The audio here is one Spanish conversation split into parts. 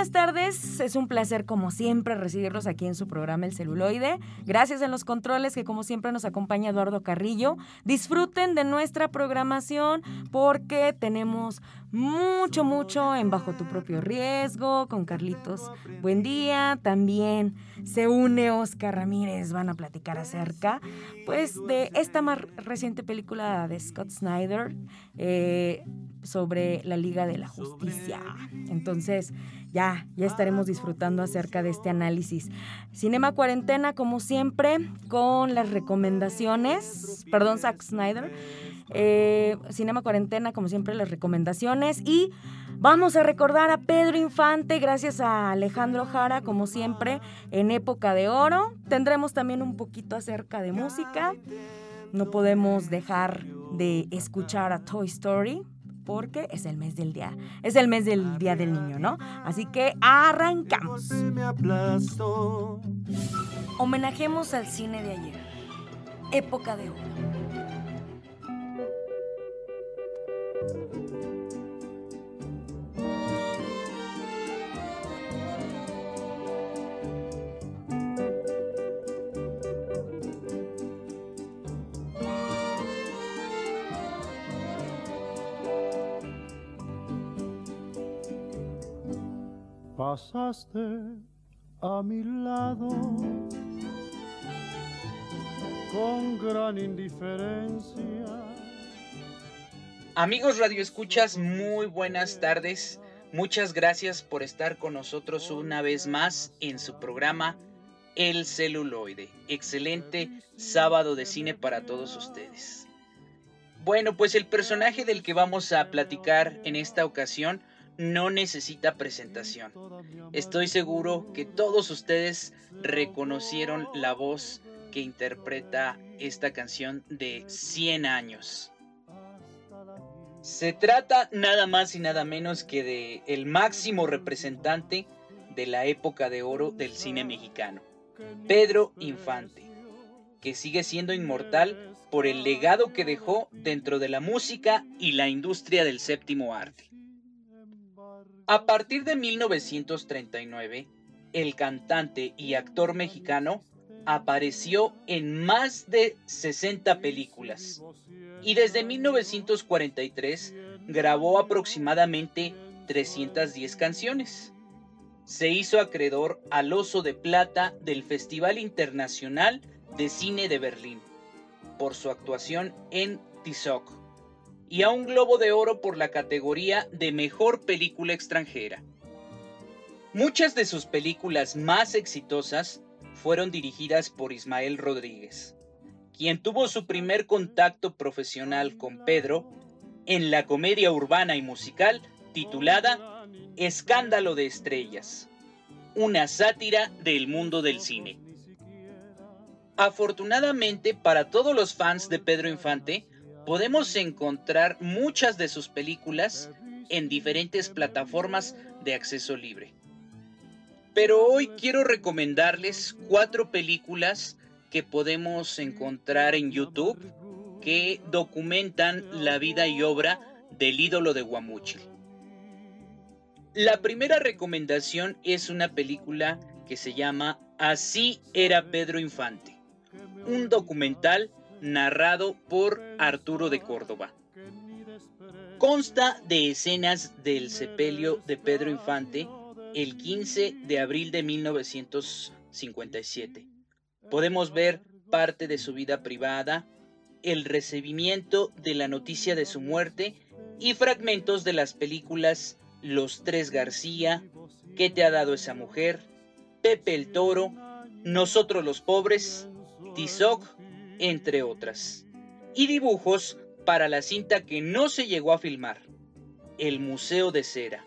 Buenas tardes, es un placer como siempre recibirlos aquí en su programa El Celuloide. Gracias en los controles que como siempre nos acompaña Eduardo Carrillo. Disfruten de nuestra programación porque tenemos mucho, mucho en Bajo tu propio riesgo con Carlitos. Buen día, también se une Oscar Ramírez, van a platicar acerca pues de esta más reciente película de Scott Snyder eh, sobre la Liga de la Justicia. Entonces, ya, ya estaremos disfrutando acerca de este análisis. Cinema Cuarentena, como siempre, con las recomendaciones, perdón, Zack Snyder. Eh, Cinema Cuarentena, como siempre, las recomendaciones. Y vamos a recordar a Pedro Infante, gracias a Alejandro Jara, como siempre, en época de oro. Tendremos también un poquito acerca de música. No podemos dejar de escuchar a Toy Story porque es el mes del día, es el mes del día del niño, ¿no? Así que arrancamos. Homenajemos al cine de ayer, época de oro. Pasaste a mi lado con gran indiferencia. Amigos Radio Escuchas, muy buenas tardes. Muchas gracias por estar con nosotros una vez más en su programa El celuloide. Excelente sábado de cine para todos ustedes. Bueno, pues el personaje del que vamos a platicar en esta ocasión no necesita presentación. Estoy seguro que todos ustedes reconocieron la voz que interpreta esta canción de 100 años. Se trata nada más y nada menos que de el máximo representante de la época de oro del cine mexicano, Pedro Infante, que sigue siendo inmortal por el legado que dejó dentro de la música y la industria del séptimo arte. A partir de 1939, el cantante y actor mexicano apareció en más de 60 películas y desde 1943 grabó aproximadamente 310 canciones. Se hizo acreedor al Oso de Plata del Festival Internacional de Cine de Berlín por su actuación en Tizoc y a un Globo de Oro por la categoría de Mejor Película Extranjera. Muchas de sus películas más exitosas fueron dirigidas por Ismael Rodríguez, quien tuvo su primer contacto profesional con Pedro en la comedia urbana y musical titulada Escándalo de Estrellas, una sátira del mundo del cine. Afortunadamente para todos los fans de Pedro Infante, podemos encontrar muchas de sus películas en diferentes plataformas de acceso libre. Pero hoy quiero recomendarles cuatro películas que podemos encontrar en YouTube que documentan la vida y obra del ídolo de Guamuchil. La primera recomendación es una película que se llama Así era Pedro Infante, un documental narrado por Arturo de Córdoba. Consta de escenas del sepelio de Pedro Infante el 15 de abril de 1957. Podemos ver parte de su vida privada, el recibimiento de la noticia de su muerte y fragmentos de las películas Los Tres García, ¿Qué te ha dado esa mujer? Pepe el Toro, Nosotros los Pobres, Tizoc entre otras. Y dibujos para la cinta que no se llegó a filmar, El Museo de Cera,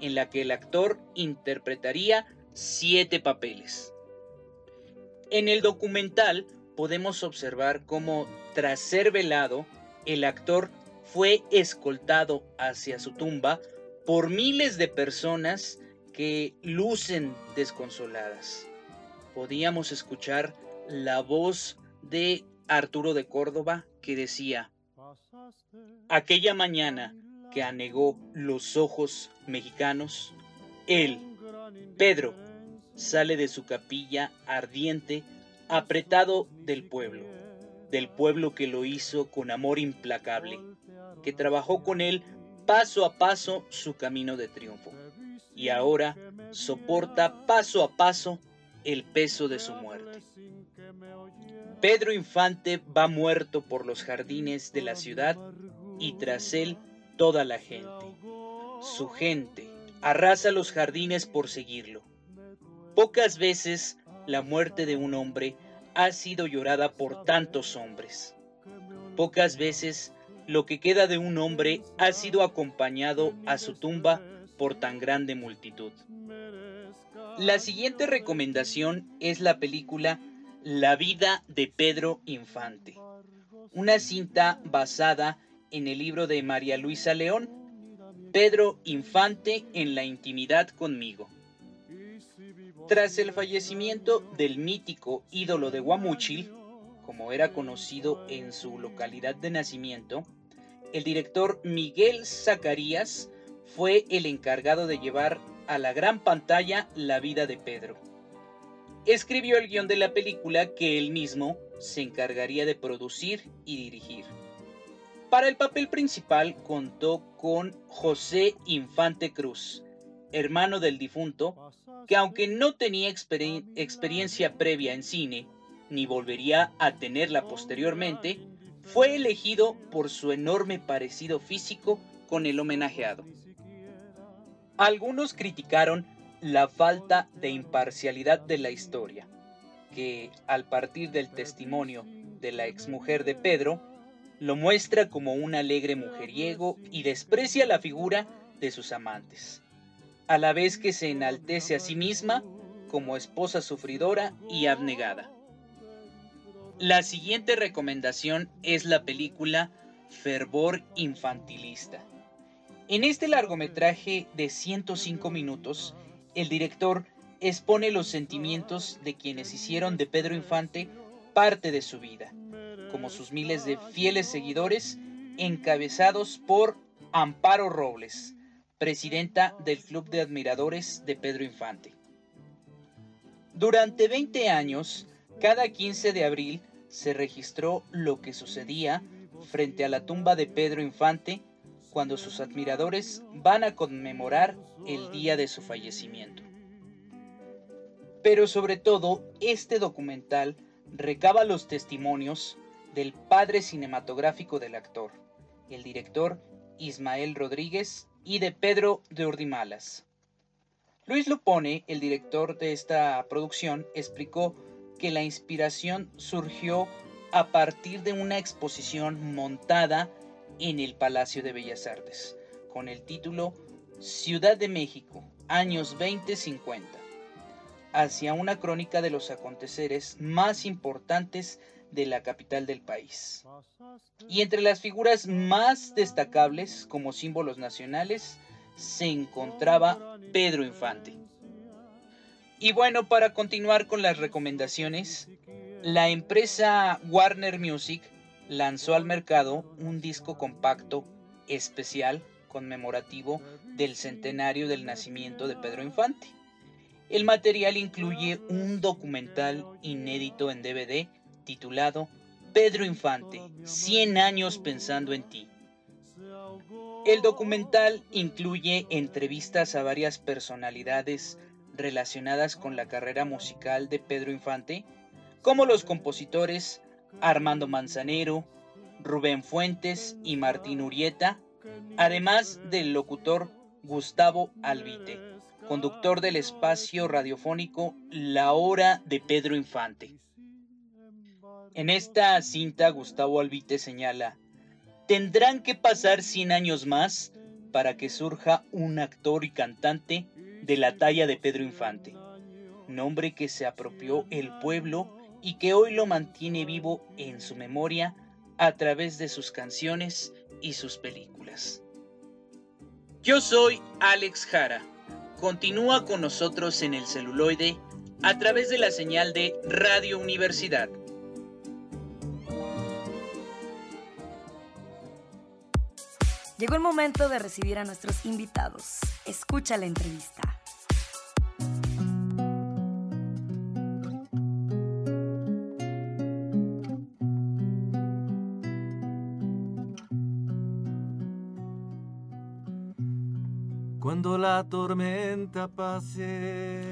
en la que el actor interpretaría siete papeles. En el documental podemos observar cómo, tras ser velado, el actor fue escoltado hacia su tumba por miles de personas que lucen desconsoladas. Podíamos escuchar la voz de Arturo de Córdoba que decía, aquella mañana que anegó los ojos mexicanos, él, Pedro, sale de su capilla ardiente, apretado del pueblo, del pueblo que lo hizo con amor implacable, que trabajó con él paso a paso su camino de triunfo, y ahora soporta paso a paso el peso de su muerte. Pedro Infante va muerto por los jardines de la ciudad y tras él toda la gente. Su gente arrasa los jardines por seguirlo. Pocas veces la muerte de un hombre ha sido llorada por tantos hombres. Pocas veces lo que queda de un hombre ha sido acompañado a su tumba por tan grande multitud. La siguiente recomendación es la película La vida de Pedro Infante, una cinta basada en el libro de María Luisa León, Pedro Infante en la intimidad conmigo. Tras el fallecimiento del mítico ídolo de Guamúchil, como era conocido en su localidad de nacimiento, el director Miguel Zacarías fue el encargado de llevar a la gran pantalla la vida de Pedro. Escribió el guion de la película que él mismo se encargaría de producir y dirigir. Para el papel principal contó con José Infante Cruz, hermano del difunto, que aunque no tenía experiencia previa en cine, ni volvería a tenerla posteriormente, fue elegido por su enorme parecido físico con el homenajeado. Algunos criticaron la falta de imparcialidad de la historia, que al partir del testimonio de la exmujer de Pedro, lo muestra como un alegre mujeriego y desprecia la figura de sus amantes, a la vez que se enaltece a sí misma como esposa sufridora y abnegada. La siguiente recomendación es la película Fervor Infantilista. En este largometraje de 105 minutos, el director expone los sentimientos de quienes hicieron de Pedro Infante parte de su vida, como sus miles de fieles seguidores encabezados por Amparo Robles, presidenta del Club de Admiradores de Pedro Infante. Durante 20 años, cada 15 de abril se registró lo que sucedía frente a la tumba de Pedro Infante cuando sus admiradores van a conmemorar el día de su fallecimiento. Pero sobre todo, este documental recaba los testimonios del padre cinematográfico del actor, el director Ismael Rodríguez y de Pedro de Urdimalas. Luis Lupone, el director de esta producción, explicó que la inspiración surgió a partir de una exposición montada en el Palacio de Bellas Artes, con el título Ciudad de México, años 20-50, hacia una crónica de los aconteceres más importantes de la capital del país. Y entre las figuras más destacables como símbolos nacionales se encontraba Pedro Infante. Y bueno, para continuar con las recomendaciones, la empresa Warner Music lanzó al mercado un disco compacto especial conmemorativo del centenario del nacimiento de Pedro Infante. El material incluye un documental inédito en DVD titulado Pedro Infante, 100 años pensando en ti. El documental incluye entrevistas a varias personalidades relacionadas con la carrera musical de Pedro Infante, como los compositores Armando Manzanero, Rubén Fuentes y Martín Urieta, además del locutor Gustavo Albite, conductor del espacio radiofónico La Hora de Pedro Infante. En esta cinta Gustavo Albite señala, tendrán que pasar 100 años más para que surja un actor y cantante de la talla de Pedro Infante, nombre que se apropió el pueblo y que hoy lo mantiene vivo en su memoria a través de sus canciones y sus películas. Yo soy Alex Jara. Continúa con nosotros en el celuloide a través de la señal de Radio Universidad. Llegó el momento de recibir a nuestros invitados. Escucha la entrevista. Cuando la tormenta pase.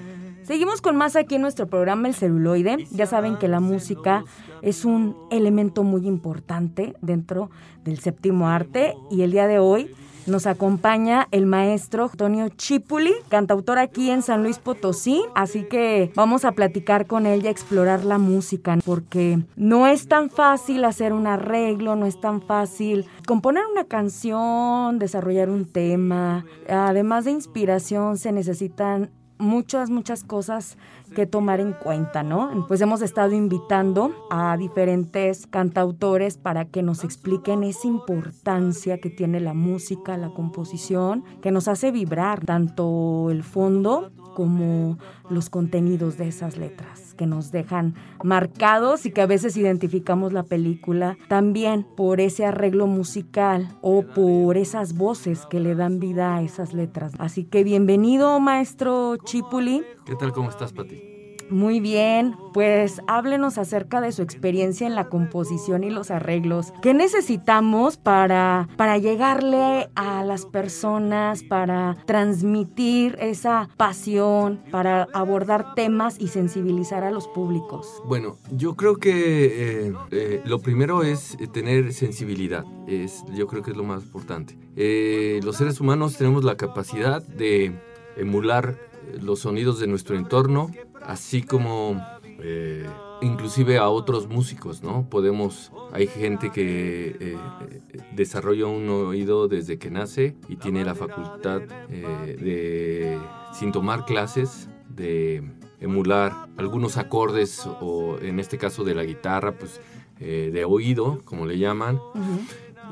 Seguimos con más aquí en nuestro programa El celuloide. Ya saben que la música es un elemento muy importante dentro del séptimo arte y el día de hoy nos acompaña el maestro Antonio Chipuli, cantautor aquí en San Luis Potosí, así que vamos a platicar con él y a explorar la música, porque no es tan fácil hacer un arreglo, no es tan fácil componer una canción, desarrollar un tema. Además de inspiración, se necesitan muchas, muchas cosas que tomar en cuenta, ¿no? Pues hemos estado invitando a diferentes cantautores para que nos expliquen esa importancia que tiene la música, la composición, que nos hace vibrar tanto el fondo como los contenidos de esas letras que nos dejan marcados y que a veces identificamos la película también por ese arreglo musical o por esas voces que le dan vida a esas letras. Así que bienvenido, maestro Chipuli. ¿Qué tal? ¿Cómo estás, Pati? Muy bien, pues háblenos acerca de su experiencia en la composición y los arreglos. ¿Qué necesitamos para, para llegarle a las personas, para transmitir esa pasión, para abordar temas y sensibilizar a los públicos? Bueno, yo creo que eh, eh, lo primero es tener sensibilidad. Es, yo creo que es lo más importante. Eh, los seres humanos tenemos la capacidad de emular los sonidos de nuestro entorno así como eh, inclusive a otros músicos, ¿no? Podemos, hay gente que eh, desarrolla un oído desde que nace y tiene la facultad eh, de, sin tomar clases, de emular algunos acordes o en este caso de la guitarra, pues de oído, como le llaman.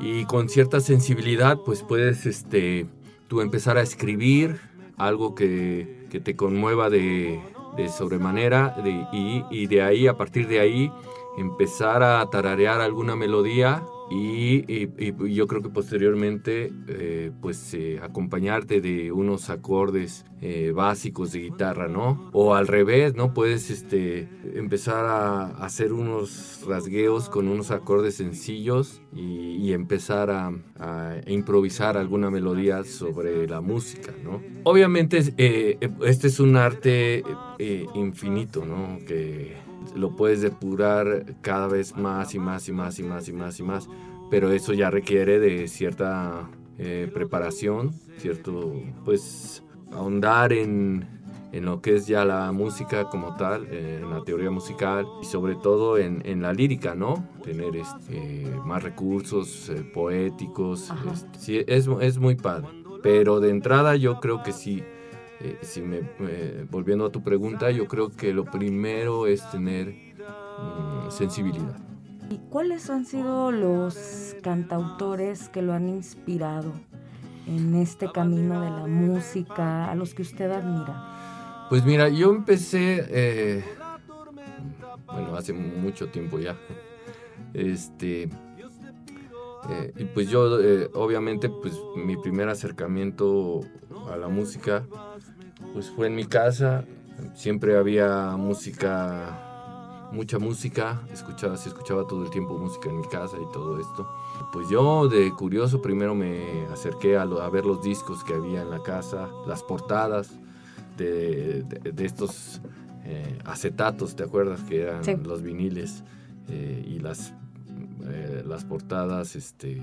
Y con cierta sensibilidad, pues puedes este, tú empezar a escribir algo que, que te conmueva de, de sobremanera y, y, de ahí, a partir de ahí, empezar a tararear alguna melodía y, yo creo que posteriormente eh, pues eh, acompañarte de unos acordes eh, básicos de guitarra, ¿no? O al revés, ¿no? Puedes este, empezar a hacer unos rasgueos con unos acordes sencillos y, empezar a, a, improvisar alguna melodía sobre la música, ¿no? Obviamente este es un arte infinito, ¿no? Que lo puedes depurar cada vez más y más y más y más y más y más, pero eso ya requiere de cierta eh, preparación, cierto, pues ahondar en, en, lo que es ya la música como tal, en la teoría musical y sobre todo en, en la lírica, ¿no? Tener este, más recursos eh, poéticos, este, sí, es, es muy padre, pero de entrada yo creo que sí eh, si me, eh, volviendo a tu pregunta, yo creo que lo primero es tener mm, sensibilidad. ¿Y cuáles han sido los cantautores que lo han inspirado en este camino de la música, a los que usted admira? Pues mira, yo empecé, eh, bueno, hace mucho tiempo ya, este, y pues yo, obviamente, pues mi primer acercamiento a la música pues fue en mi casa, siempre había música, mucha música, escuchaba, se escuchaba todo el tiempo música en mi casa y todo esto. Pues yo de curioso primero me acerqué a, ver los discos que había en la casa, las portadas de, estos eh, acetatos, ¿te acuerdas? Que eran los viniles eh, y las, eh, las portadas, este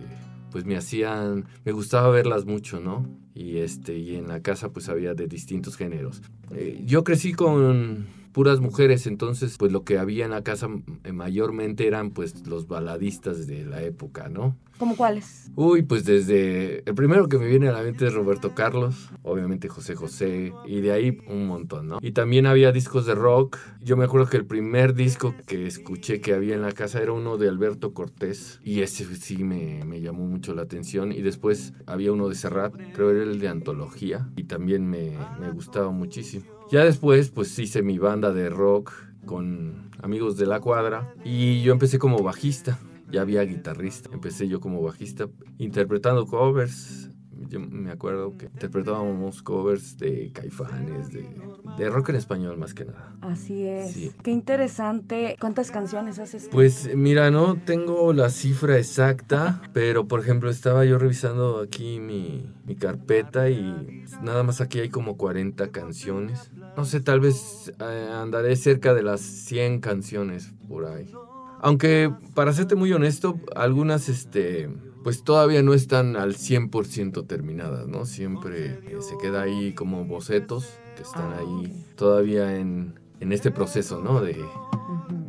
pues me hacían, me gustaba verlas mucho, ¿no? Y, este, y en la casa pues había de distintos géneros. Eh, yo crecí con, puras mujeres, entonces pues lo que había en la casa eh, mayormente eran pues los baladistas de la época, ¿no? ¿Cómo cuáles? Uy, pues desde el primero que me viene a la mente es Roberto Carlos, obviamente José José, y de ahí un montón, ¿no? Y también había discos de rock. Yo me acuerdo que el primer disco que escuché que había en la casa era uno de Alberto Cortés, y ese sí me, me llamó mucho la atención. Y después había uno de Serrat, creo era el de Antología, y también me, me gustaba muchísimo. Ya después, pues hice mi banda de rock con amigos de la cuadra, y yo empecé como bajista ya había guitarrista. Empecé yo como bajista interpretando covers. Yo me acuerdo que interpretábamos covers de caifanes, de, de rock en español más que nada. Así es. Qué interesante. ¿Cuántas canciones haces? Pues mira, no tengo la cifra exacta, pero por ejemplo estaba yo revisando aquí mi, mi carpeta y nada más aquí hay como 40 canciones. No sé, tal vez eh, andaré cerca de las 100 canciones por ahí. Aunque, para serte muy honesto, algunas, este, pues todavía no están al 100% terminadas, ¿no? Siempre se queda ahí como bocetos que están ahí todavía en, en este proceso, ¿no? De,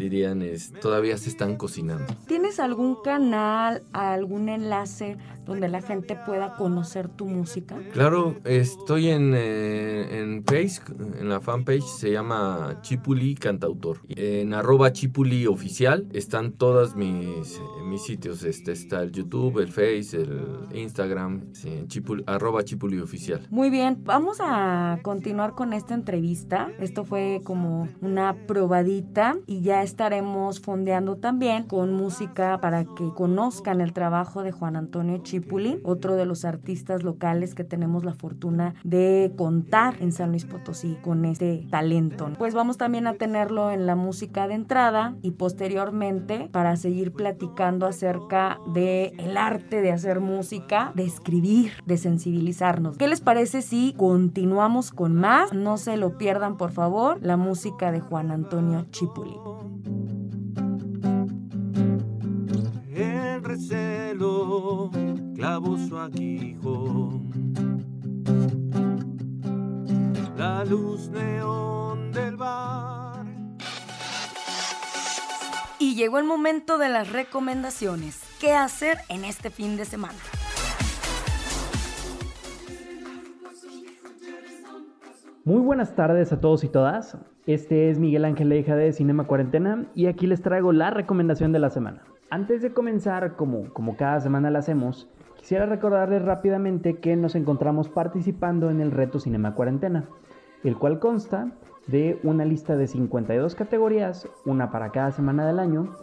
dirían, es, todavía se están cocinando. ¿Tienes algún canal, algún enlace donde la gente pueda conocer tu música? Claro, estoy en, eh, en Facebook, en la fanpage, se llama Chipuli Cantautor. En arroba Chipuli Oficial están todos mis, mis sitios. Este, está el YouTube, el Face, el Instagram, sí, Chipuli, arroba Chipuli Oficial. Muy bien, vamos a continuar con esta entrevista. Esto fue como una probadita y ya estaremos fondeando también con música para que conozcan el trabajo de Juan Antonio Chipuli, otro de los artistas locales que tenemos la fortuna de contar en San Luis Potosí con este talento. Pues vamos también a tenerlo en la música de entrada y posteriormente para seguir platicando acerca de el arte de hacer música, de escribir, de sensibilizarnos. ¿Qué les parece si continuamos con más? No se lo pierdan, por favor, la música de Juan Antonio Chipuli. El recelo clavó su aguijón. La luz neón del bar. Y llegó el momento de las recomendaciones. ¿Qué hacer en este fin de semana? Muy buenas tardes a todos y todas. Este es Miguel Ángel Leija de Cinema Cuarentena y aquí les traigo la recomendación de la semana. Antes de comenzar, como, como cada semana la hacemos, quisiera recordarles rápidamente que nos encontramos participando en el reto Cinema Cuarentena, el cual consta de una lista de 52 categorías, una para cada semana del año,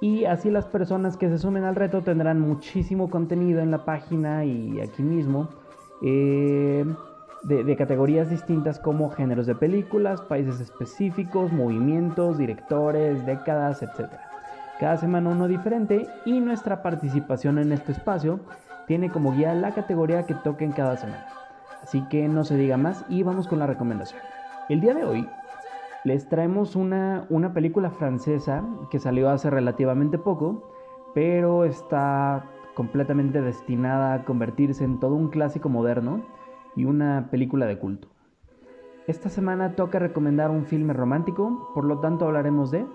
y así las personas que se sumen al reto tendrán muchísimo contenido en la página y aquí mismo. Eh, de, categorías distintas como géneros de películas, países específicos, movimientos, directores, décadas, etc. Cada semana uno diferente y nuestra participación en este espacio tiene como guía la categoría que toque en cada semana. Así que no se diga más y vamos con la recomendación. El día de hoy les traemos una, una película francesa que salió hace relativamente poco, pero está completamente destinada a convertirse en todo un clásico moderno y una película de culto. Esta semana toca recomendar un filme romántico, por lo tanto hablaremos de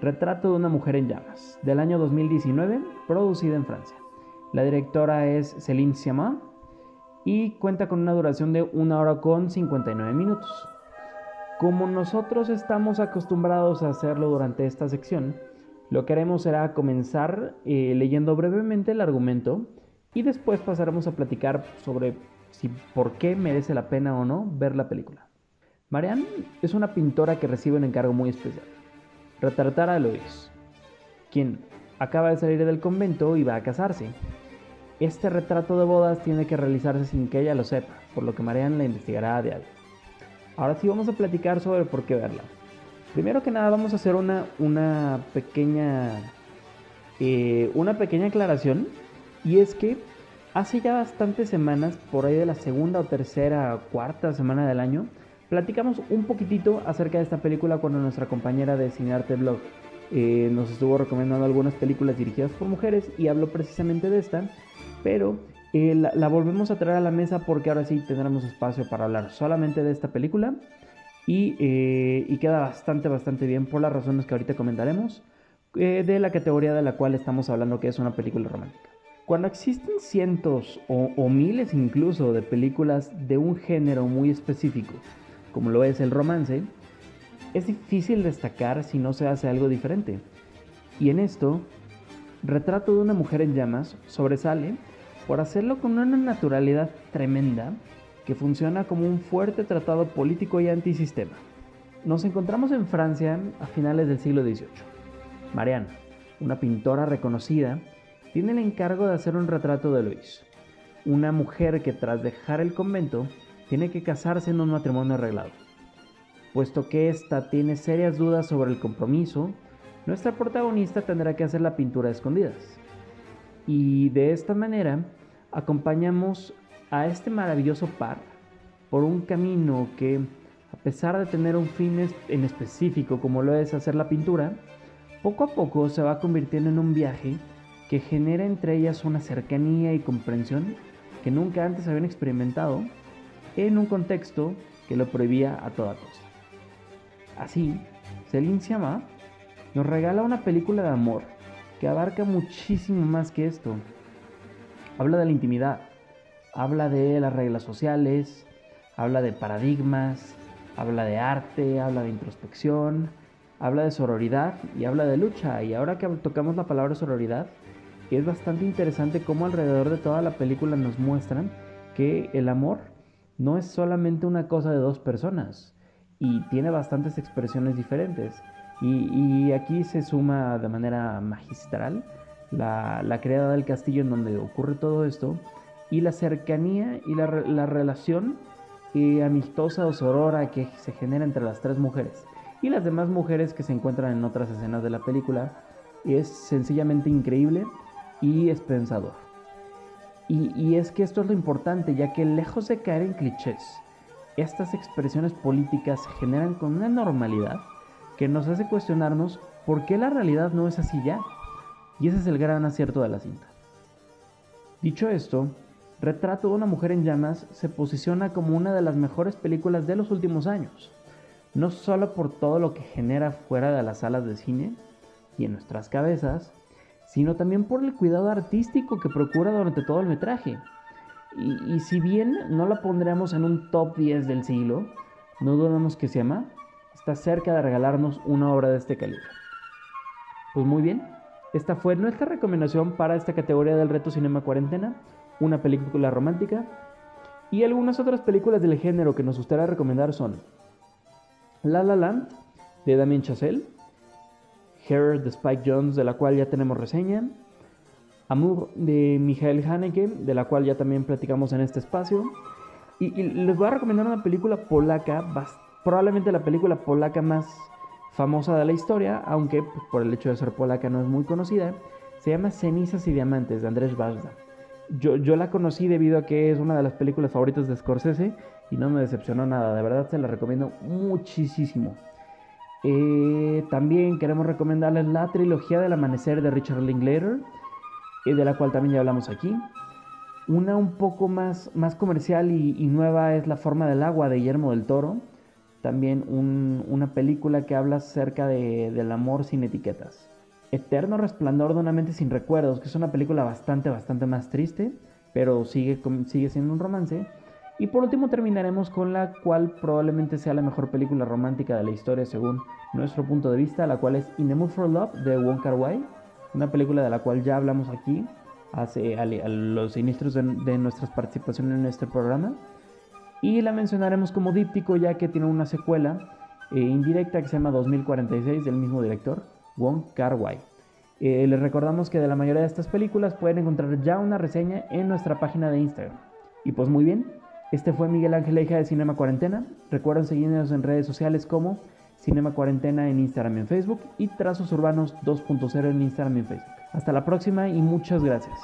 Retrato de una mujer en llamas, del año 2019, producida en Francia. La directora es Céline Sciamma y cuenta con una duración de 1 hora con 59 minutos. Como nosotros estamos acostumbrados a hacerlo durante esta sección, lo que haremos será comenzar eh, leyendo brevemente el argumento y después pasaremos a platicar sobre si por qué merece la pena o no ver la película. Marianne es una pintora que recibe un encargo muy especial, retratar a Eloise, quien acaba de salir del convento y va a casarse. Este retrato de bodas tiene que realizarse sin que ella lo sepa, por lo que Marianne la investigará a diario. Ahora sí vamos a platicar sobre por qué verla. Primero que nada vamos a hacer una, una pequeña eh, una pequeña aclaración y es que Hace ya bastantes semanas, por ahí de la segunda o tercera o cuarta semana del año, platicamos un poquitito acerca de esta película cuando nuestra compañera de Cinearte Blog eh, nos estuvo recomendando algunas películas dirigidas por mujeres y habló precisamente de esta, pero eh, la, la, volvemos a traer a la mesa porque ahora sí tendremos espacio para hablar solamente de esta película y, eh, y queda bastante, bastante bien por las razones que ahorita comentaremos eh, de la categoría de la cual estamos hablando que es una película romántica. Cuando existen cientos o, o miles incluso de películas de un género muy específico, como lo es el romance, es difícil destacar si no se hace algo diferente. Y en esto, Retrato de una mujer en llamas sobresale por hacerlo con una naturalidad tremenda que funciona como un fuerte tratado político y antisistema. Nos encontramos en Francia a finales del siglo XVIII. Mariana, una pintora reconocida, tiene el encargo de hacer un retrato de Luis, una mujer que tras dejar el convento tiene que casarse en un matrimonio arreglado. Puesto que ésta tiene serias dudas sobre el compromiso, nuestra protagonista tendrá que hacer la pintura a escondidas. Y de esta manera acompañamos a este maravilloso par por un camino que, a pesar de tener un fin en específico como lo es hacer la pintura, poco a poco se va convirtiendo en un viaje que genera entre ellas una cercanía y comprensión que nunca antes habían experimentado en un contexto que lo prohibía a toda costa. Así, Celine Sciamma nos regala una película de amor que abarca muchísimo más que esto. Habla de la intimidad, habla de las reglas sociales, habla de paradigmas, habla de arte, habla de introspección, habla de sororidad y habla de lucha. Y ahora que tocamos la palabra sororidad, es bastante interesante cómo alrededor de toda la película nos muestran que el amor no es solamente una cosa de dos personas y tiene bastantes expresiones diferentes. Y, aquí se suma de manera magistral la, la creada del castillo en donde ocurre todo esto y la cercanía y la, relación eh, amistosa o sorora que se genera entre las tres mujeres y las demás mujeres que se encuentran en otras escenas de la película es sencillamente increíble y es pensador. Y, es que esto es lo importante, ya que lejos de caer en clichés, estas expresiones políticas se generan con una normalidad que nos hace cuestionarnos por qué la realidad no es así ya. Y ese es el gran acierto de la cinta. Dicho esto, Retrato de una mujer en llamas se posiciona como una de las mejores películas de los últimos años, no solo por todo lo que genera fuera de las salas de cine y en nuestras cabezas, sino también por el cuidado artístico que procura durante todo el metraje. Y, si bien no la pondremos en un top 10 del siglo, no dudamos que se llama, está cerca de regalarnos una obra de este calibre. Pues muy bien, esta fue nuestra recomendación para esta categoría del reto Cinema Cuarentena una película romántica. Y algunas otras películas del género que nos gustaría recomendar son La La Land de Damien Chazelle, Hair de Spike Jones de la cual ya tenemos reseña, Amour de Michael Haneke de la cual ya también platicamos en este espacio. Y, les voy a recomendar una película polaca, probablemente la película polaca más famosa de la historia, aunque pues, por el hecho de ser polaca no es muy conocida. Se llama Cenizas y Diamantes de Andrés Vazda. Yo, yo la conocí debido a que es una de las películas favoritas de Scorsese y no me decepcionó nada. De verdad se la recomiendo muchísimo. Eh, también queremos recomendarles la trilogía del amanecer de Richard Linklater, eh, de la cual también ya hablamos aquí. Una un poco más, más comercial y, nueva es La forma del agua de Guillermo del Toro. También una película que habla acerca del amor sin etiquetas. Eterno Resplandor de una mente sin recuerdos, que es una película bastante, bastante más triste, pero sigue, sigue siendo un romance. Y por último terminaremos con la cual probablemente sea la mejor película romántica de la historia según nuestro punto de vista, la cual es In the Mood for Love de Wong Kar Wai, una película de la cual ya hablamos aquí hace a, los inicios de, nuestras participaciones en este programa. Y la mencionaremos como díptico ya que tiene una secuela eh, indirecta que se llama 2046 del mismo director. Wong Kar Wai. Eh, les recordamos que de la mayoría de estas películas pueden encontrar ya una reseña en nuestra página de Instagram. Y pues muy bien, este fue Miguel Ángel Eija de Cinema Cuarentena. Recuerden seguirnos en redes sociales como Cinema Cuarentena en Instagram y en Facebook y Trazos Urbanos 2.0 en Instagram y en Facebook. Hasta la próxima y muchas gracias.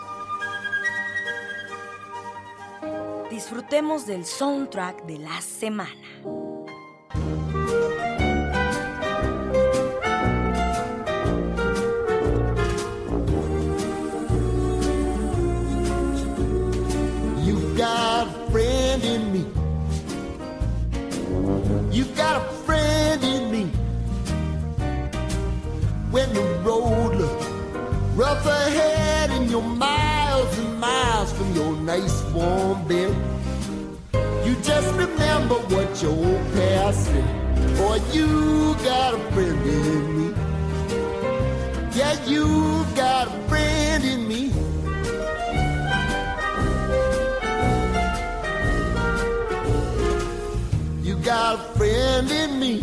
Disfrutemos del soundtrack de la semana. Nice warm bed, you just remember what your old past said. Boy, you got a friend in me. Yeah, you got a friend in me. You got a friend in me.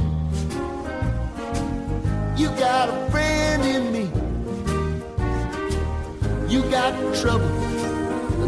You got a friend in me. You got trouble,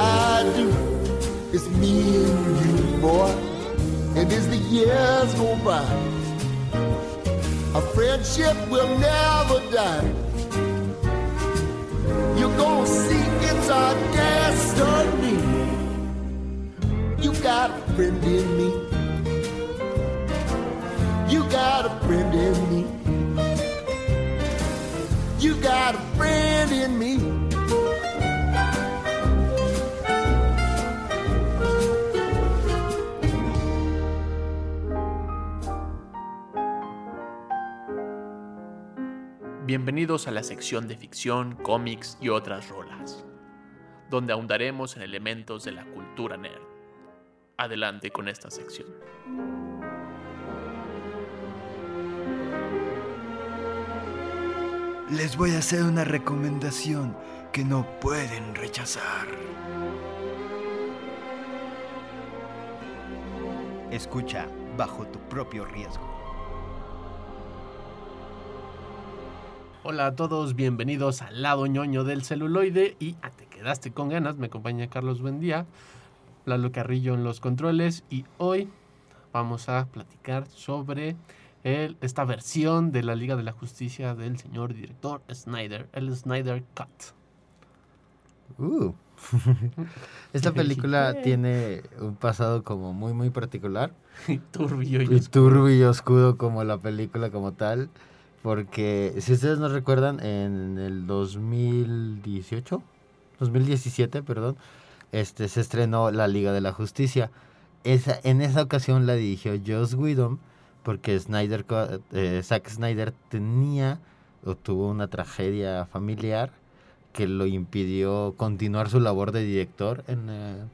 I do. It's me and you, boy. And as the years go by, our friendship will never die. You're gonna see it's our destiny. You got a friend in me. You got a friend in me. You got a friend in me. Bienvenidos a la sección de ficción, cómics y otras rolas, donde ahondaremos en elementos de la cultura nerd. Adelante con esta sección. Les voy a hacer una recomendación que no pueden rechazar. Escucha bajo tu propio riesgo. Hola a todos, bienvenidos al lado ñoño del celuloide y a Te quedaste con ganas, me acompaña Carlos Buendía, Lalo Carrillo en los controles y hoy vamos a platicar sobre el- esta versión de la Liga de la Justicia del señor director Snyder, el Snyder Cut. Uh. Esta película tiene un pasado como muy muy particular Y turbio y y turbio y oscuro como la película como tal, porque si ustedes no recuerdan en el 2018, 2017, perdón, este se estrenó La Liga de la Justicia. Esa en esa ocasión la dirigió Joss Whedon porque Snyder eh, Zack Snyder tenía o tuvo una tragedia familiar que lo impidió continuar su labor de director en, eh,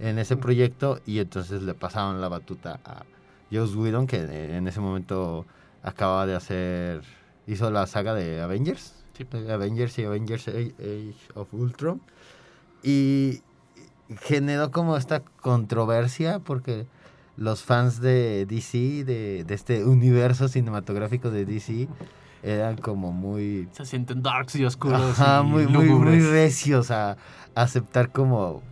en ese proyecto y entonces le pasaron la batuta a Joss Whedon que eh, en ese momento acaba de hacer hizo la saga de Avengers. Sí. de Avengers y Avengers Age of Ultron. Y generó como esta controversia porque los fans de DC de, de este universo cinematográfico de DC eran como muy se sienten darks y oscuros Ajá, y muy, muy, muy recios a, a aceptar como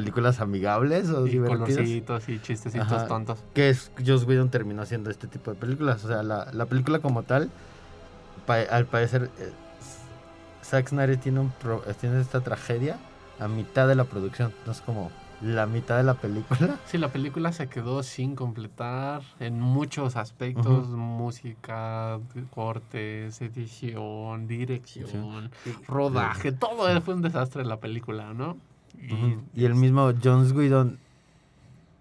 películas amigables o y divertidas. colorcitos y chistecitos Ajá. tontos. Que es, Joss Whedon terminó haciendo este tipo de películas. O sea, la, la película como tal, pa- al parecer, eh, Zack Snyder tiene, un pro- eh, tiene esta tragedia a mitad de la producción. No es como la mitad de la película. Sí, la película se quedó sin completar en muchos aspectos, música, cortes, edición, dirección, rodaje, todo fue un desastre la película, ¿no? Y, el mismo Joss Whedon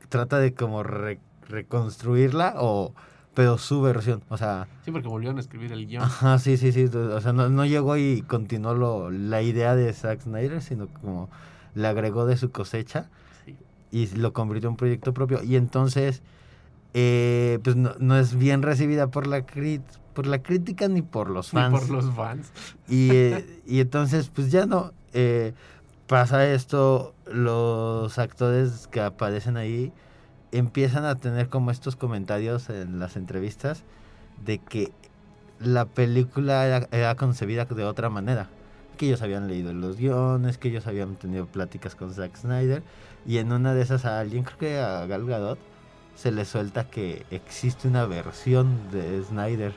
trata de como re- reconstruirla, o, pero su versión. O sea, Sí, porque volvieron a escribir el guion. Ajá, sí, sí, sí. O sea, no, no llegó y continuó lo, la idea de Zack Snyder, sino como le agregó de su cosecha Sí. y lo convirtió en un proyecto propio. Y entonces, eh, pues no, no es bien recibida por la, crit por la crítica ni por los Ni fans. por los fans. Y, eh, y entonces, pues ya no. eh, pasa esto, los actores que aparecen ahí empiezan a tener como estos comentarios en las entrevistas de que la película era, era concebida de otra manera. Que ellos habían leído los guiones, que ellos habían tenido pláticas con Zack Snyder. Y en una de esas a alguien, creo que a Gal Gadot, se le suelta que existe una versión de Snyder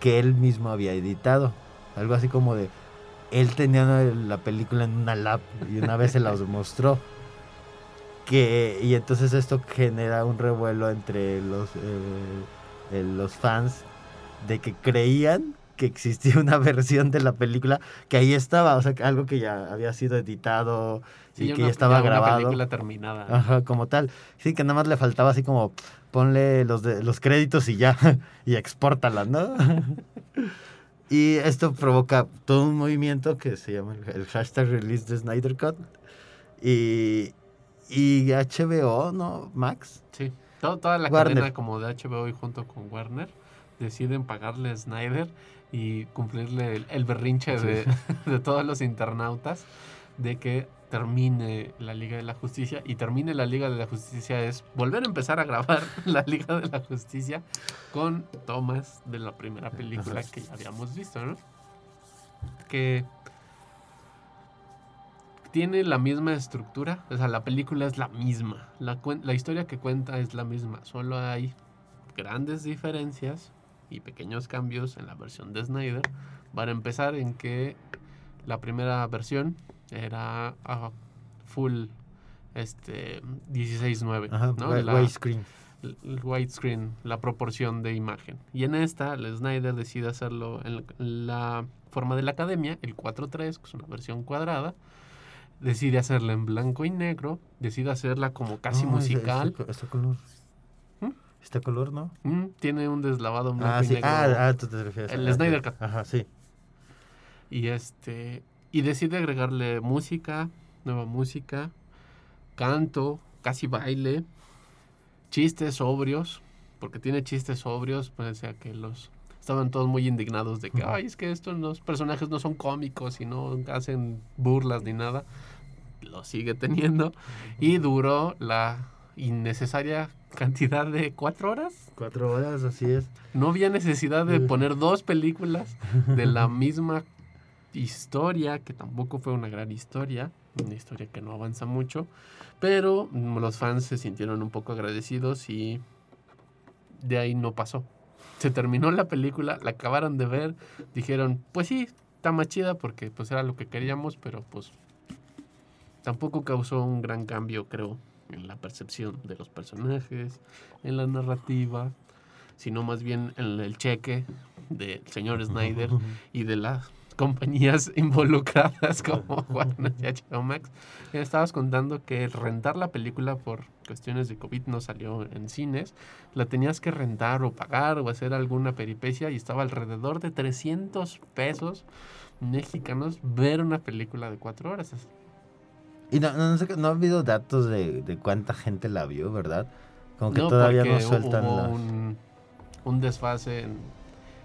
que él mismo había editado. Algo así como de, él tenía una- la película en una lap y una vez se las mostró. Que, y entonces esto genera un revuelo entre los, eh, eh, los fans de que creían que existía una versión de la película que ahí estaba, o sea, algo que ya había sido editado Sí, y que una- ya estaba ya una grabado. película terminada. Ajá, como tal. Sí, que nada más le faltaba así como ponle los de, los créditos y ya y expórtala, ¿no? Y esto provoca todo un movimiento que se llama el, hashtag release de Snyder Cut y y HBO, ¿no? Max. Sí, todo- toda la Warner. cadena como de HBO y junto con Warner deciden pagarle a Snyder y cumplirle el, el berrinche de, de todos los internautas de que termine la Liga de la Justicia y termine la Liga de la Justicia es volver a empezar a grabar la Liga de la Justicia con tomas de la primera película que ya habíamos visto, ¿no? Que tiene la misma estructura, o sea, la película es la misma, la, la historia que cuenta es la misma, solo hay grandes diferencias y pequeños cambios en la versión de Snyder. Para empezar, en que la primera versión era ah, full este 16:9, Ajá, ¿no? wi- La- widescreen. el el widescreen, la proporción de imagen. Y en esta, el Snyder decide hacerlo en la- forma de la academia, el 4.3, que es una versión cuadrada. Decide hacerla en blanco y negro, decide hacerla como casi No, es- musical. Este, este color. ¿Mm? Este color, ¿no? Mm, tiene un deslavado en blanco Ah, y sí. negro. Ah, ah, tú te refieres El a- Snyder Cut. Ajá, sí. Y este. Y decide agregarle música, nueva música, canto, casi baile, chistes sobrios, porque tiene chistes sobrios, pues o sea que los estaban todos muy indignados de que, ay, es que estos los personajes no son cómicos y no hacen burlas ni nada. Lo sigue teniendo. Y duró la innecesaria cantidad de cuatro horas. Cuatro horas, así es. No había necesidad de poner dos películas de la misma historia, que tampoco fue una gran historia, una historia que no avanza mucho, pero los fans se sintieron un poco agradecidos y de ahí no pasó. Se terminó la película, la acabaron de ver, dijeron, pues sí, está más chida porque pues era lo que queríamos, pero pues tampoco causó un gran cambio, creo, en la percepción de los personajes, en la narrativa, sino más bien en el cheque del señor Snyder y de las compañías involucradas como Warner y HBO Max. Ya estabas contando que rentar la película por cuestiones de COVID no salió en cines, la tenías que rentar o pagar o hacer alguna peripecia y estaba alrededor de 300 pesos mexicanos ver una película de cuatro horas. Y no, no, no ha habido datos de, de cuánta gente la vio, ¿verdad? Como que No, todavía no sueltan hubo las... un, un desfase en-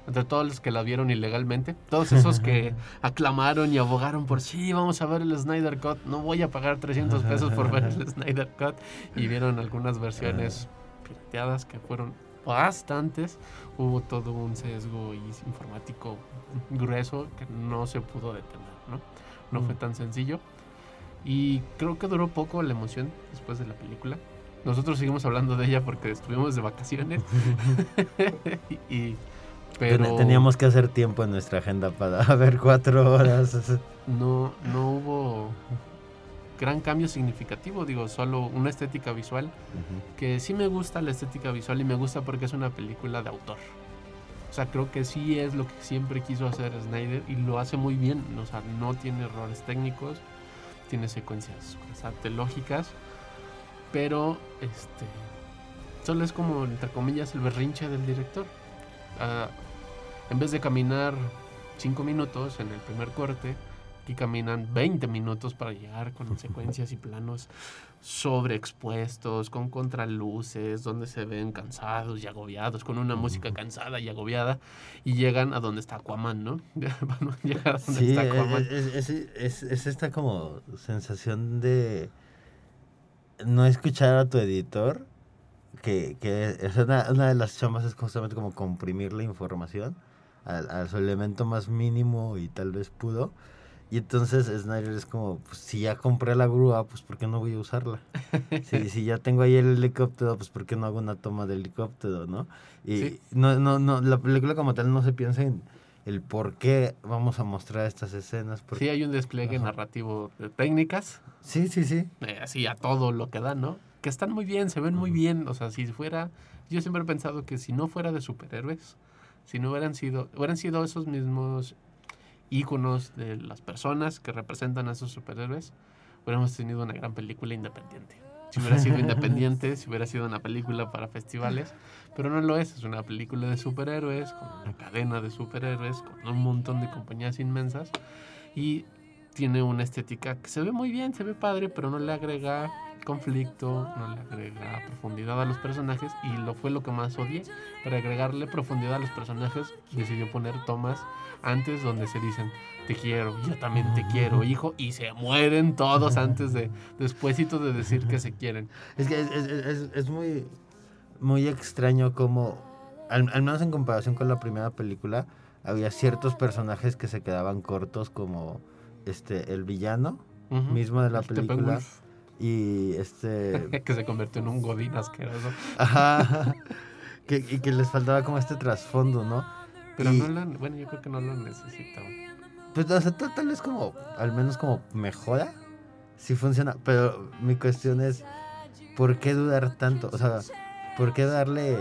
entre todos los que la vieron ilegalmente. Todos esos que aclamaron y abogaron por sí, vamos a ver el Snyder Cut. No voy a pagar 300 pesos por ver el Snyder Cut. Y vieron algunas versiones pirateadas que fueron bastantes. Hubo todo un sesgo informático grueso que no se pudo detener, ¿no? No fue Mm. tan sencillo. Y creo que duró poco la emoción después de la película. Nosotros seguimos hablando de ella porque estuvimos de vacaciones. y, pero Teníamos que hacer tiempo en nuestra agenda para ver cuatro horas. no, no hubo gran cambio significativo. Digo, solo una estética visual. Que sí me gusta la estética visual y me gusta porque es una película de autor. O sea, creo que sí es lo que siempre quiso hacer Snyder y lo hace muy bien. O sea, no tiene errores técnicos, tiene secuencias bastante lógicas, pero este solo es como, entre comillas, el berrinche del director. Ah, en vez de caminar 5 minutos en el primer corte, aquí caminan 20 minutos para llegar con secuencias y planos sobreexpuestos, con contraluces, donde se ven cansados y agobiados, con una música cansada y agobiada, y llegan a donde está Aquaman, ¿no? Van a llegar a donde Sí, está es, Aquaman. es- es- es- es esta como sensación de no escuchar a tu editor, que, que es una, una de las chambas es justamente como comprimir la información al- a, su elemento más mínimo y tal vez pudo. Y entonces Snyder es como, pues si ya compré la grúa, pues ¿por qué no voy a usarla? si, si ya tengo ahí el helicóptero, pues ¿por qué no hago una toma de helicóptero, no? Y Sí. no, no, no, la película como tal no se piensa en el por qué vamos a mostrar estas escenas. por- Sí, hay un despliegue Ajá. narrativo de técnicas, sí, sí, sí. eh, así a todo lo que dan, ¿no? Que están muy bien, se ven muy bien. O sea, si fuera. Yo siempre he pensado que si no fuera de superhéroes, si no hubieran sido. Hubieran sido esos mismos íconos de las personas que representan a esos superhéroes, hubiéramos tenido una gran película independiente. Si hubiera sido independiente, si hubiera sido una película para festivales, pero no lo es, es una película de superhéroes, con una cadena de superhéroes, con un montón de compañías inmensas y tiene una estética que se ve muy bien, se ve padre, pero no le agrega conflicto, no le agrega profundidad a los personajes y lo fue lo que más odié. Para agregarle profundidad a los personajes decidió poner tomas antes donde se dicen te quiero, yo también te quiero, hijo, y se mueren todos antes de despuésito de decir que se quieren. Es que es, es- es- es muy, muy extraño como, al, al menos en comparación con la primera película, había ciertos personajes que se quedaban cortos como este el villano mismo de la El película y este que se convirtió en un godín asqueroso. ajá, que, y que les faltaba como este trasfondo, ¿no? Pero Y- no lo, bueno, yo creo que no lo necesitaba. Pues o sea, tal, tal vez como, al menos como mejora, sí funciona, pero mi cuestión es, ¿por qué dudar tanto? O sea, ¿por qué darle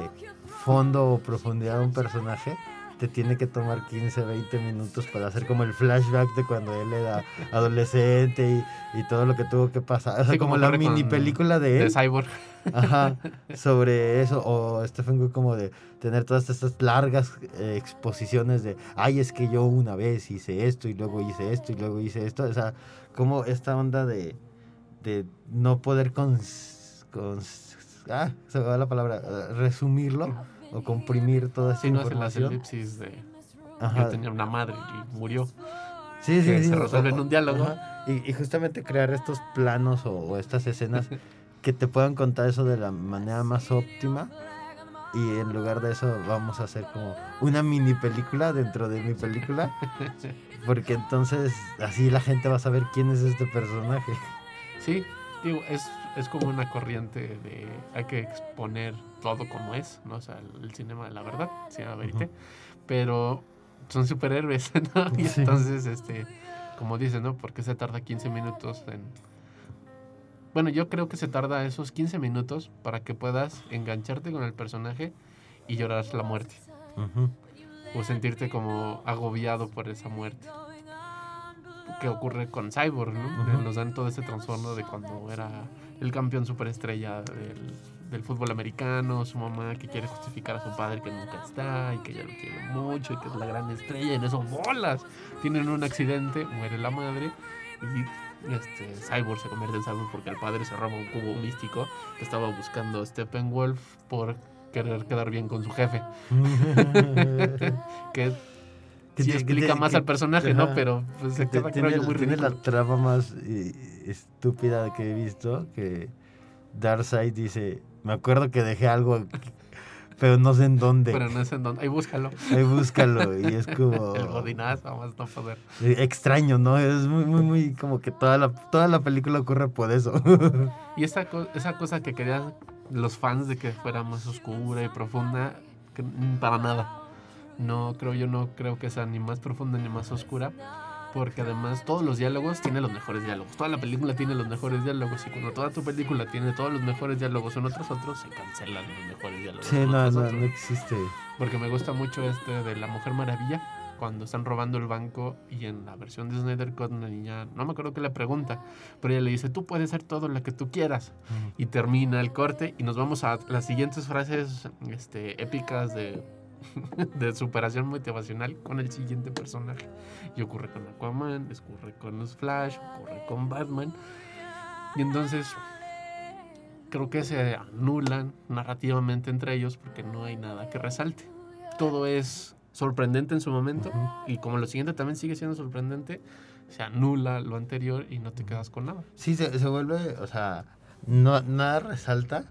fondo o profundidad a un personaje? Te tiene que tomar 15, 20 minutos para hacer como el flashback de cuando él era adolescente y, y todo lo que tuvo que pasar. O sea, Sí, como, como la mini con- película de De él. Cyborg. Ajá, sobre eso. O Stephen King como de tener todas estas largas eh, exposiciones de, ay, es que yo una vez hice esto y luego hice esto y luego hice esto. O sea, como esta onda de, de no poder cons- ah, se me va la palabra, eh, resumirlo o comprimir toda esa Sí, no hace las información. elipsis de Ajá. yo tenía una madre y murió. Sí, sí, que sí. se resuelve en un diálogo. y justamente crear estos planos o, o estas escenas que te puedan contar eso de la manera más óptima. Y en lugar de eso vamos a hacer como una mini película dentro de mi película. Porque entonces así la gente va a saber quién es este personaje. Sí, digo, es, es como una corriente de hay que exponer todo como es, ¿no? O sea, el, el cinema de la verdad, cinema verité, pero son superhéroes, ¿no? Y Sí. entonces, este, como dices, ¿no? ¿Por qué se tarda 15 minutos en... Bueno, yo creo que se tarda esos 15 minutos para que puedas engancharte con el personaje y llorar la muerte. O sentirte como agobiado por esa muerte. Que ocurre con Cyborg, ¿no? Ujú. Nos dan todo ese trasfondo de cuando era el campeón superestrella del, del fútbol americano, su mamá que quiere justificar a su padre que nunca está y que ella lo quiere mucho y que es la gran estrella y en eso bolas. Tienen un accidente, muere la madre y este, Cyborg se convierte en Cyborg porque el padre se roba un cubo místico que estaba buscando Steppenwolf por querer quedar bien con su jefe. que Que sí te- que explica te- más que- al personaje, ¿no? Pero pues se Que queda, tiene, creo yo, muy tiene la trama más eh, estúpida que he visto. Que Darkseid dice, me acuerdo que dejé algo, aquí, pero no sé en dónde. Pero no sé en dónde. Ahí búscalo. Ahí búscalo y es como... El godinazo, vamos no poder. Extraño, ¿no? Es muy, muy, muy como que toda la, toda la película ocurre por eso. Y esa, co- esa cosa que querían los fans de que fuera más oscura y profunda, que, para nada. No creo, yo no creo que sea ni más profunda ni más oscura. Porque además todos los diálogos tienen los mejores diálogos. Toda la película tiene los mejores diálogos. Y cuando toda tu película tiene todos los mejores diálogos uno tras otro, se cancelan los mejores diálogos. Sí, no, no existe. Porque me gusta mucho este de la Mujer Maravilla, cuando están robando el banco y en la versión de Snyder Cut una niña, no me acuerdo qué le pregunta, pero ella le dice, tú puedes ser todo lo que tú quieras. Y termina el corte y nos vamos a las siguientes frases este, épicas de, de superación motivacional con el siguiente personaje. Y ocurre con Aquaman, ocurre con los Flash, ocurre con Batman. Y entonces creo que se anulan narrativamente entre ellos porque no hay nada que resalte. Todo es sorprendente en su momento y como lo siguiente también sigue siendo sorprendente, se anula lo anterior y no te quedas con nada. Sí, se, se vuelve, o sea, no, nada resalta.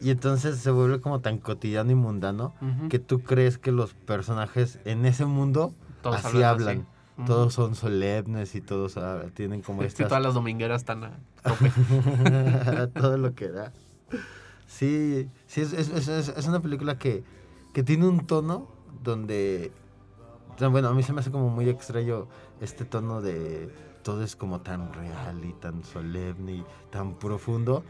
Y entonces se vuelve como tan cotidiano y mundano que tú crees que los personajes en ese mundo Todos así hablan todos son solemnes y todos ah, tienen como Es que estas todas las domingueras están a tope. todo lo que da. Sí, sí, es, es- es- una película que, que tiene un tono donde, bueno, a mí se me hace como muy extraño este tono de todo es como tan real y tan solemne y tan profundo,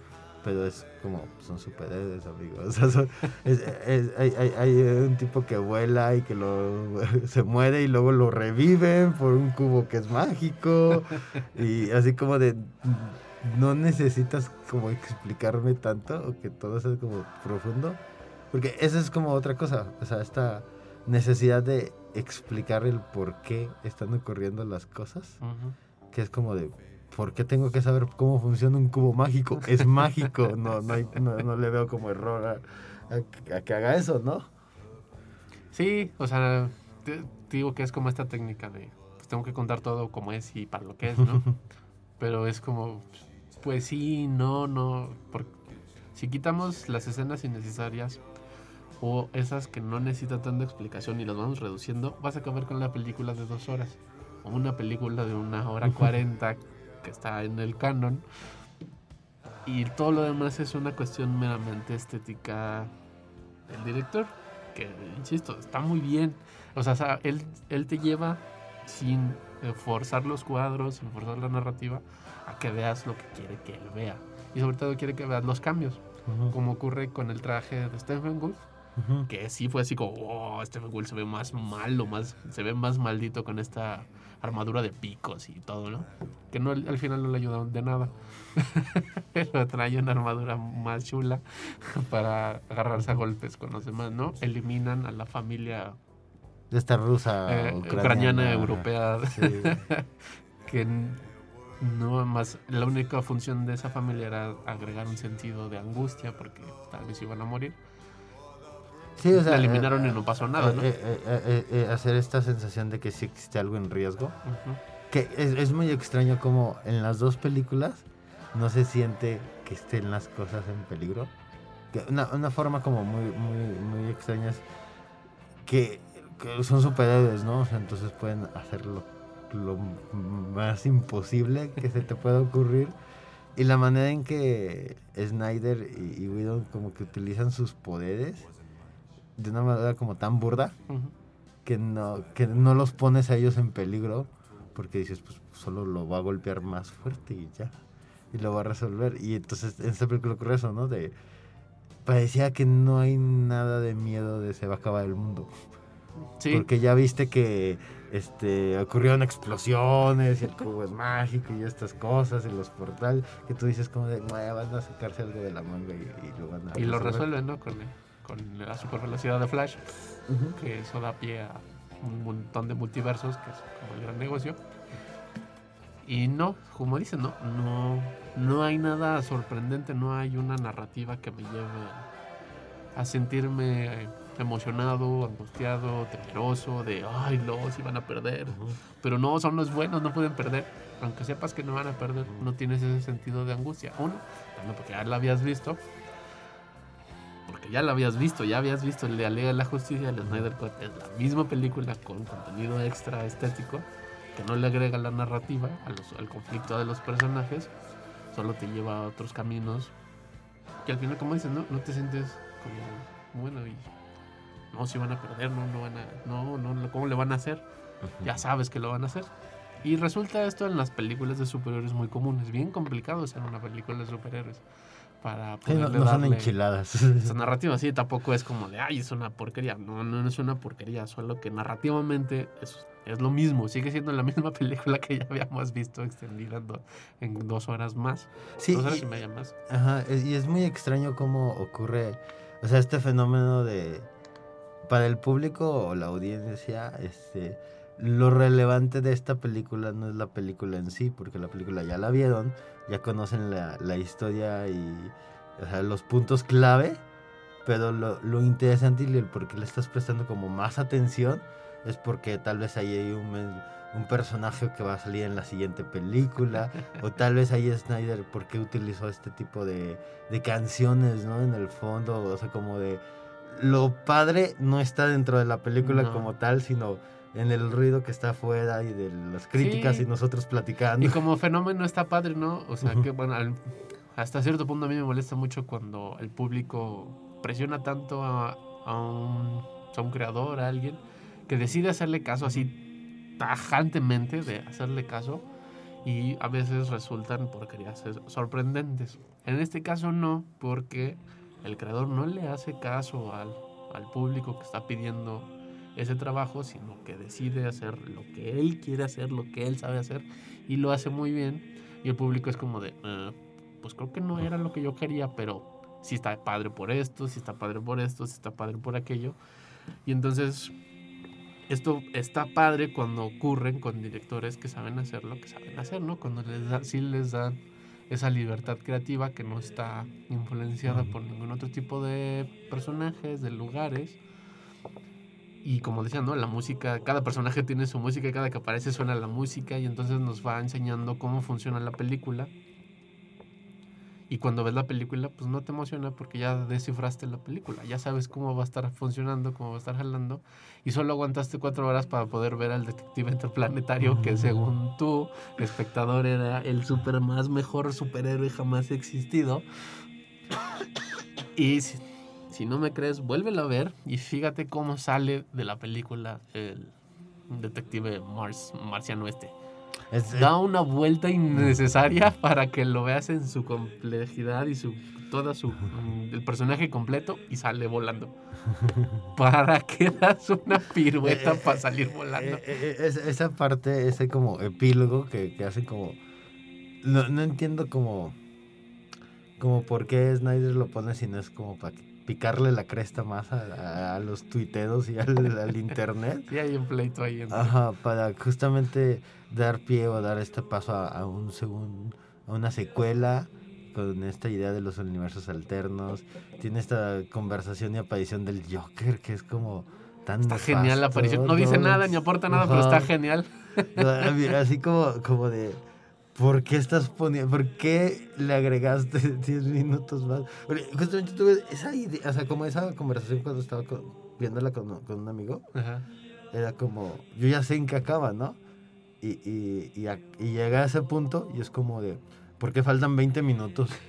pero es como, son superhéroes, amigos. O sea, son- es- es- hay, hay- hay un tipo que vuela y que lo, se muere y luego lo reviven por un cubo que es mágico y así como de no necesitas como explicarme tanto o que todo sea como profundo porque eso es como otra cosa o sea esta necesidad de explicar el por qué están ocurriendo las cosas Ujú. que es como de ¿por qué tengo que saber cómo funciona un cubo mágico? Es mágico, no, no, hay- no, no le veo como error a, a que- a que haga eso, ¿no? Sí, o sea, te, te digo que es como esta técnica de, pues tengo que contar todo como es y para lo que es, ¿no? Pero es como, pues sí, no, no, porque si quitamos las escenas innecesarias o esas que no necesitan tanta explicación y las vamos reduciendo, vas a acabar con la película de dos horas o una película de una hora cuarenta que está en el canon. Y todo lo demás es una cuestión meramente estética del director que insisto está muy bien. O sea, él, él te lleva sin eh, forzar los cuadros sin forzar la narrativa a que veas lo que quiere que él vea. Y sobre todo quiere que veas los cambios como ocurre con el traje de Stephen Wolf que sí fue así como, oh, Stephen Wolf se ve más malo, más, se ve más maldito con esta armadura de picos y todo, ¿no? Que no, al final no le ayudaron de nada. Pero trae una armadura más chula para agarrarse a golpes con los demás, ¿no? Eliminan a la familia De esta rusa eh, ucraniana, ucraniana, europea, Sí. que no más, la única función de esa familia era agregar un sentido de angustia porque tal vez iban a morir. Sí, o sea, la eliminaron eh, y no pasó nada, eh, ¿no? eh, eh, eh, hacer esta sensación de que sí existe algo en riesgo. Ujú. Que es, es muy extraño como en las dos películas no se siente que estén las cosas en peligro. Que una, una forma como muy, muy, muy extraña es que, que son superhéroes, ¿no? O sea, entonces pueden hacer lo, lo más imposible que se te pueda ocurrir. Y la manera en que Snyder y, y Whedon como que utilizan sus poderes de una manera como tan burda que no, que no los pones a ellos en peligro porque dices, pues solo lo va a golpear más fuerte y ya. Y lo va a resolver. Y entonces en esta película ocurre eso, ¿no? De, parecía que no hay nada de miedo de se va a acabar el mundo. Sí. Porque ya viste que este, ocurrieron explosiones y el cubo es mágico y estas cosas y los portales que tú dices como de, "Bueno, van a sacarse algo de la manga y, y lo van a Y lo resolver". resuelven, ¿no? Con, con la super velocidad de Flash, Ujú. que eso da pie a un montón de multiversos, que es como el gran negocio. Y no, como dicen, no, no, no hay nada sorprendente, no hay una narrativa que me lleve a sentirme emocionado, angustiado, temeroso, de, ay, los iban a perder. Pero no, son los buenos, no pueden perder. Aunque sepas que no van a perder, no tienes ese sentido de angustia. Uno, también porque ya la habías visto. Porque ya la habías visto, ya habías visto el de de la Justicia, el Snyder Cut. Es la misma película con contenido extra estético que no le agrega la narrativa a los- al conflicto de los personajes. Solo te lleva a otros caminos. Que al final, como dices, no, no te sientes como, bueno, y no, si van a perder, no, no van a, no, no, ¿cómo le van a hacer? Ya sabes que lo van a hacer. Y resulta esto en las películas de superhéroes muy comunes. Bien complicado hacer una película de superhéroes. Para Sí, no, no son darle enchiladas. Esa narrativa sí, tampoco es como de, ay, es una porquería. No, no, no es una porquería. Solo que narrativamente es, es lo mismo. Sigue siendo la misma película que ya habíamos visto extendida en, do- en dos horas más. Sí, dos horas y- y media más. Ajá, y es muy extraño cómo ocurre, o sea, este fenómeno de, para el público o la audiencia, este, lo relevante de esta película no es la película en sí, porque la película ya la vieron, ya conocen la, la historia y o sea, los puntos clave, pero lo, lo interesante y el por qué le estás prestando como más atención es porque tal vez ahí hay un, un personaje que va a salir en la siguiente película, o tal vez ahí Snyder por qué utilizó este tipo de, de canciones, ¿no? En el fondo, o sea, como de... Lo padre no está dentro de la película No. como tal, sino en el ruido que está afuera y de las críticas Sí. y nosotros platicando. Y como fenómeno está padre, ¿no? O sea, Ujú. que bueno, al- hasta cierto punto a mí me molesta mucho cuando el público presiona tanto a, a un, a un creador, a alguien, que decide hacerle caso así tajantemente de hacerle caso y a veces resultan porquerías es- sorprendentes. En este caso no, porque el creador no le hace caso al, al público que está pidiendo ese trabajo, sino que decide hacer lo que él quiere hacer, lo que él sabe hacer y lo hace muy bien y el público es como de, "Eh, pues creo que no era lo que yo quería, pero sí está padre por esto, sí está padre por esto, sí está padre por aquello. Y entonces esto está padre cuando ocurren con directores que saben hacer lo que saben hacer, ¿no? Cuando les da, sí les dan esa libertad creativa que no está influenciada por ningún otro tipo de personajes, de lugares. Y como decía, ¿no? La música, cada personaje tiene su música y cada que aparece suena la música y entonces nos va enseñando cómo funciona la película. Y cuando ves la película, pues no te emociona porque ya descifraste la película, ya sabes cómo va a estar funcionando, cómo va a estar jalando, y solo aguantaste cuatro horas para poder ver al detective interplanetario que según tú, espectador, era el super más mejor superhéroe jamás existido. Y si, no me crees, vuélvelo a ver y fíjate cómo sale de la película el detective Mars, marciano este Es- da una vuelta innecesaria para que lo veas en su complejidad y su toda su mm, el personaje completo y sale volando. ¿Para qué das una pirueta Eh, para salir volando? Eh, eh, es- esa parte, ese como epílogo que, que hace como... No, no entiendo como... Como por qué Snyder lo pone si no es como para picarle la cresta más a, a- los tuiteros y al, al internet. Sí, hay un pleito ahí. entre- Ajá, para justamente dar pie o dar este paso a, a un segundo, a una secuela con esta idea de los universos alternos. Tiene esta conversación y aparición del Joker que es como tan Está genial la aparición. No dice nada ni aporta nada, pero está genial. Así como, como de, ¿por qué estás poniendo, por qué le agregaste 10 minutos más? Porque justamente tuve esa idea, o sea, como esa conversación cuando estaba con- viéndola con, con un amigo, Ajá. era como, yo ya sé en qué acaba, ¿no? Y, y, y, a- y llega a ese punto y es como de, ¿por qué faltan 20 minutos?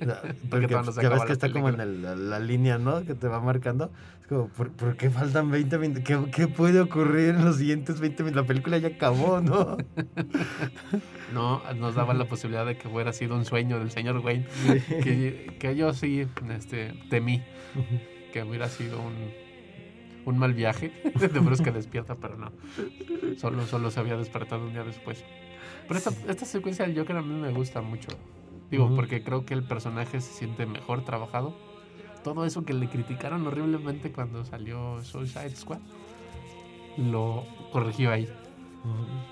O sea, Porque ya ves que está como en película. el- la, la línea, ¿no? Que te va marcando. Como, ¿por, por qué faltan 20 minutos? ¿Qué, ¿Qué puede ocurrir en los siguientes 20 minutos? La película ya acabó, ¿no? No, nos daba la posibilidad de que hubiera sido un sueño del señor Wayne. Que, que yo sí este, temí que hubiera sido un, un mal viaje. De que despierta, pero no. Solo, solo se había despertado un día después. Pero esta, esta secuencia del Joker a mí me gusta mucho. Digo, Ujú. porque creo que el personaje se siente mejor trabajado. Todo eso que le criticaron horriblemente cuando salió Suicide Squad, lo corrigió ahí.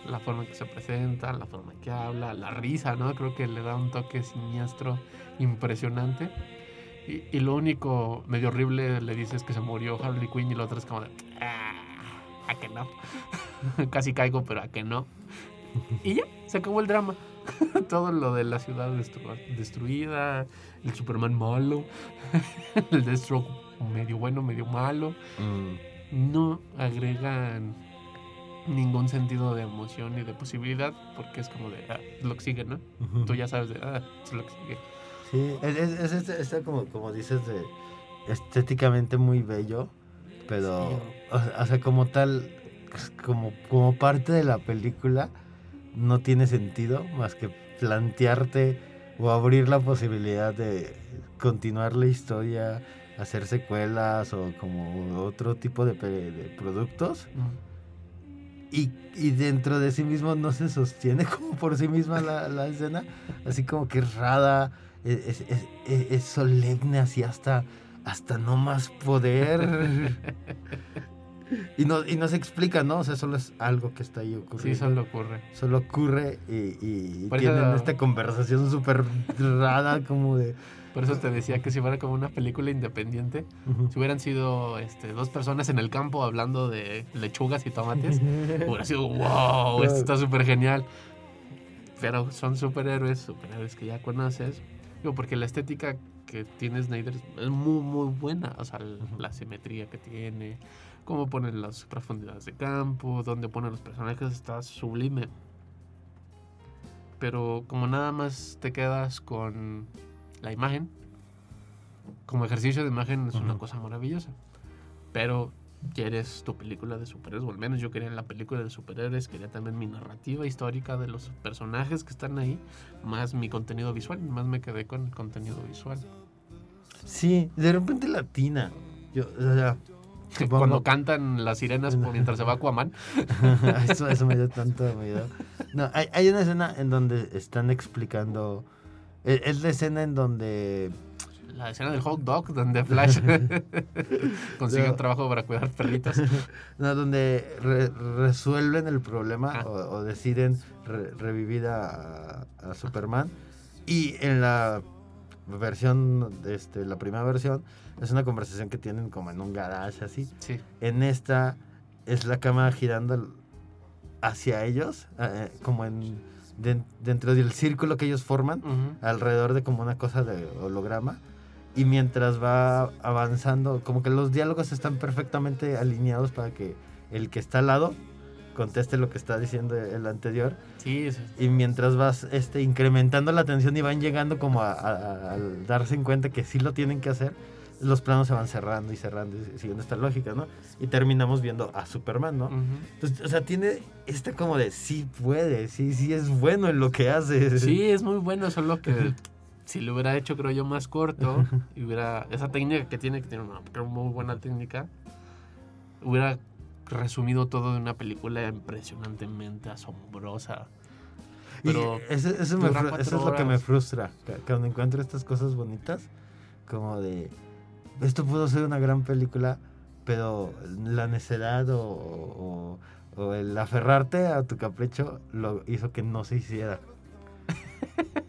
La forma que se presenta, la forma que habla, la risa, ¿no? Creo que le da un toque siniestro impresionante. Y, y lo único medio horrible le dices que se murió Harley Quinn y lo otro es como de... "Ah, a que no. Casi caigo, pero a que no. Y ya, se acabó el drama. Todo lo de la ciudad destru- destruida, el Superman malo, el Deathstroke medio bueno, medio malo. Mm, No agregan ningún sentido de emoción ni de posibilidad porque es como de, ah, es lo que sigue, ¿no? ujú. Tú ya sabes de, ah, es lo que sigue. Sí, es, es, es este- este como, como dices, de estéticamente muy bello, pero, Sí. o, sea- o sea, como tal, es como, como parte de la película, no tiene sentido más que plantearte o abrir la posibilidad de continuar la historia, hacer secuelas o como otro tipo de, de productos. Y, y dentro de sí mismo no se sostiene como por sí misma la, la escena, así como que es rara, es, es- es- es solemne así hasta, hasta no más poder. y, no, y no se explica, ¿no? O sea, solo es algo que está ahí Sí, ocurriendo. solo ocurre. Solo ocurre y, y eso- tienen esta conversación súper rara como de... Por eso te decía que si fuera como una película independiente, Ujú. si hubieran sido este, dos personas en el campo hablando de lechugas y tomates, hubiera sido, wow, esto está súper genial. Pero son superhéroes, superhéroes que ya conoces. Digo, porque la estética que tiene Snyder es muy, muy buena. O sea, la simetría que tiene, cómo pone las profundidades de campo, dónde pone los personajes, está sublime. Pero como nada más te quedas con la imagen, como ejercicio de imagen es una cosa maravillosa. Pero quieres tu película de superhéroes, o al menos yo quería la película de superhéroes, quería también mi narrativa histórica de los personajes que están ahí, más mi contenido visual, más me quedé con el contenido visual. Sí, de repente latina. Yo, o sea, supongo- Cuando cantan las sirenas mientras se va Aquaman, eso, eso me dio tanto miedo. No, hay, hay una escena en donde están explicando. e- Es la escena en donde. La escena del hot dog donde Flash consigue un trabajo para cuidar perritos. No, donde re- resuelven el problema Ah. o, o deciden re- revivir a, a Superman. Y en la versión, este, la primera versión, es una conversación que tienen como en un garage así. Sí. En esta es la cámara girando hacia ellos, eh, como en den- dentro del círculo que ellos forman, alrededor de como una cosa de holograma. Y mientras va avanzando, como que los diálogos están perfectamente alineados para que el que está al lado conteste lo que está diciendo el anterior. Sí, sí. Y mientras vas este, incrementando la tensión y van llegando como a, a- a- al darse en cuenta que sí lo tienen que hacer, los planos se van cerrando y cerrando y siguiendo esta lógica, ¿no? Y terminamos viendo a Superman, ¿no? Ujú. Entonces, o sea, tiene esta como de sí puede, sí, sí es bueno en lo que hace. Sí, es muy bueno, solo que si lo hubiera hecho, creo yo, más corto, y hubiera esa técnica que tiene, que tiene una creo, muy buena técnica, hubiera resumido todo de una película impresionantemente asombrosa. Y Pero eso, me es lo que me frustra. cu- Cuando encuentro estas cosas bonitas, como de. Esto pudo ser una gran película, pero la necedad o, o- o el aferrarte a tu capricho lo hizo que no se hiciera.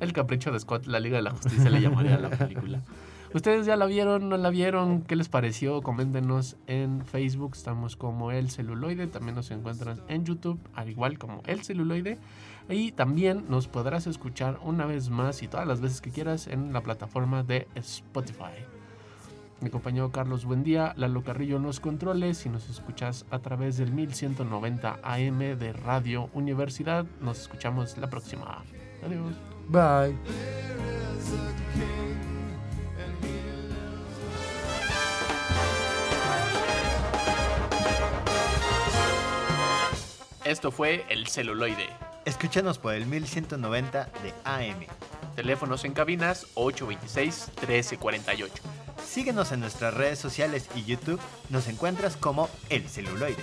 El capricho de Scott, la Liga de la Justicia le llamaría a la película. ¿Ustedes ya la vieron? ¿No la vieron? ¿Qué les pareció? Coméntenos en Facebook. Estamos como El Celuloide. También nos encuentran en YouTube, al igual como El Celuloide. Y también nos podrás escuchar una vez más y todas las veces que quieras en la plataforma de Spotify. Mi compañero Carlos Buendía, Lalo Carrillo en los controles y nos escuchas a través del 1190 AM de Radio Universidad. Nos escuchamos la próxima. Adiós. Bye. Esto fue El Celuloide. Escúchanos por el 1190 de AM. Teléfonos en cabinas 826-1348. Síguenos en nuestras redes sociales y YouTube. Nos encuentras como El Celuloide.